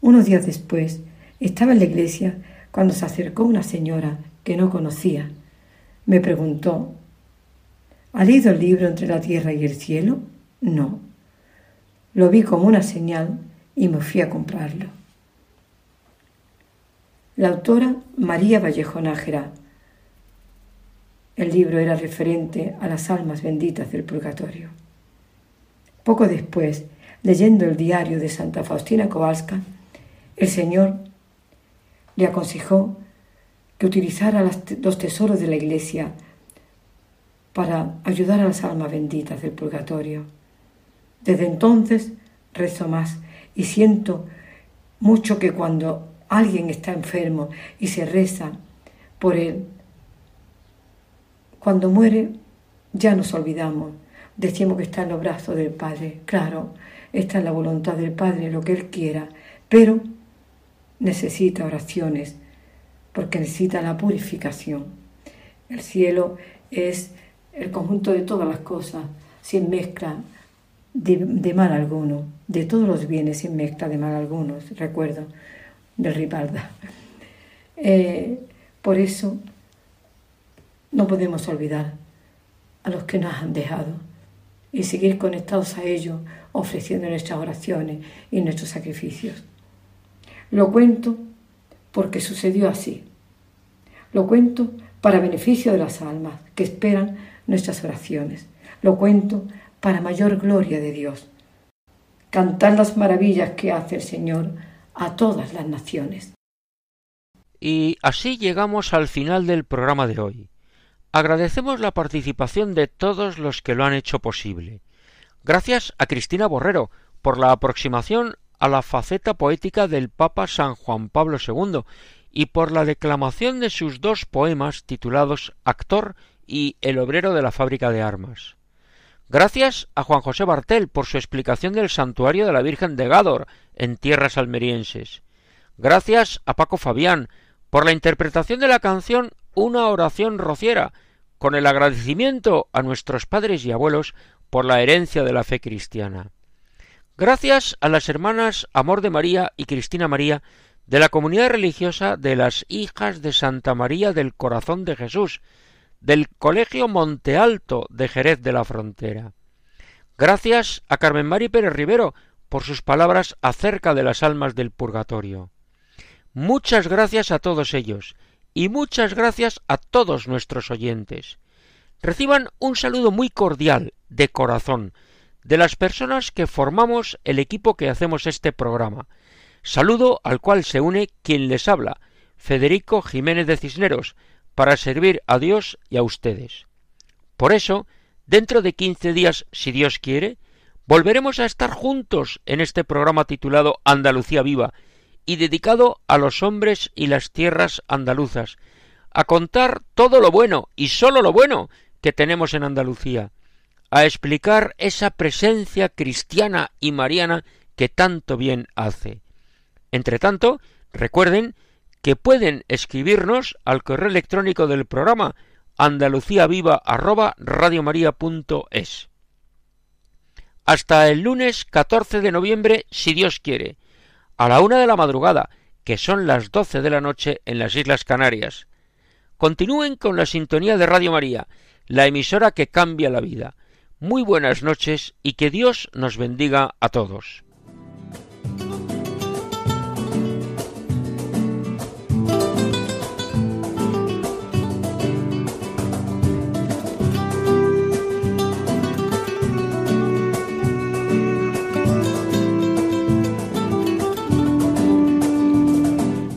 Unos días después estaba en la iglesia cuando se acercó una señora que no conocía. Me preguntó, ¿Ha leído el libro entre la tierra y el cielo? No. Lo vi como una señal y me fui a comprarlo. La autora María Vallejo Nájera. El libro era referente a las almas benditas del purgatorio. Poco después, leyendo el diario de Santa Faustina Kowalska, el Señor le aconsejó que utilizara los tesoros de la Iglesia para ayudar a las almas benditas del purgatorio. Desde entonces rezo más y siento mucho que cuando alguien está enfermo y se reza por él. Cuando muere ya nos olvidamos, decimos que está en los brazos del Padre. Claro, está en la voluntad del Padre, lo que Él quiera, pero necesita oraciones, porque necesita la purificación. El cielo es el conjunto de todas las cosas, sin mezcla de, mal alguno, de todos los bienes sin mezcla de mal alguno, recuerdo del Ribalda. Eh, por eso no podemos olvidar a los que nos han dejado y seguir conectados a ellos, ofreciendo nuestras oraciones y nuestros sacrificios. Lo cuento porque sucedió así. Lo cuento para beneficio de las almas que esperan nuestras oraciones. Lo cuento para mayor gloria de Dios. Cantar las maravillas que hace el Señor a todas las naciones. Y así llegamos al final del programa de hoy. Agradecemos la participación de todos los que lo han hecho posible. Gracias a Cristina Borrero por la aproximación a la faceta poética del Papa San Juan Pablo II y por la declamación de sus dos poemas titulados Actor y El obrero de la fábrica de armas. Gracias a Juan José Bartel por su explicación del santuario de la Virgen de Gádor en tierras almerienses. Gracias a Paco Fabián por la interpretación de la canción Una oración rociera, con el agradecimiento a nuestros padres y abuelos por la herencia de la fe cristiana. Gracias a las hermanas Amor de María y Cristina María de la comunidad religiosa de las Hijas de Santa María del Corazón de Jesús, del Colegio Monte Alto de Jerez de la Frontera. Gracias a Carmen Mari Pérez Rivero por sus palabras acerca de las almas del purgatorio. Muchas gracias a todos ellos y muchas gracias a todos nuestros oyentes. Reciban un saludo muy cordial, de corazón, de las personas que formamos el equipo que hacemos este programa. Saludo al cual se une quien les habla, Federico Jiménez de Cisneros, para servir a Dios y a ustedes. Por eso, dentro de quince días, si Dios quiere, volveremos a estar juntos en este programa titulado Andalucía Viva y dedicado a los hombres y las tierras andaluzas, a contar todo lo bueno y sólo lo bueno que tenemos en Andalucía, a explicar esa presencia cristiana y mariana que tanto bien hace. Entre tanto, recuerden que pueden escribirnos al correo electrónico del programa andaluciaviva@radiomaria.es. Hasta el lunes 14 de noviembre, si Dios quiere, a la una de la madrugada, que son las doce de la noche en las Islas Canarias. Continúen con la sintonía de Radio María, la emisora que cambia la vida. Muy buenas noches y que Dios nos bendiga a todos.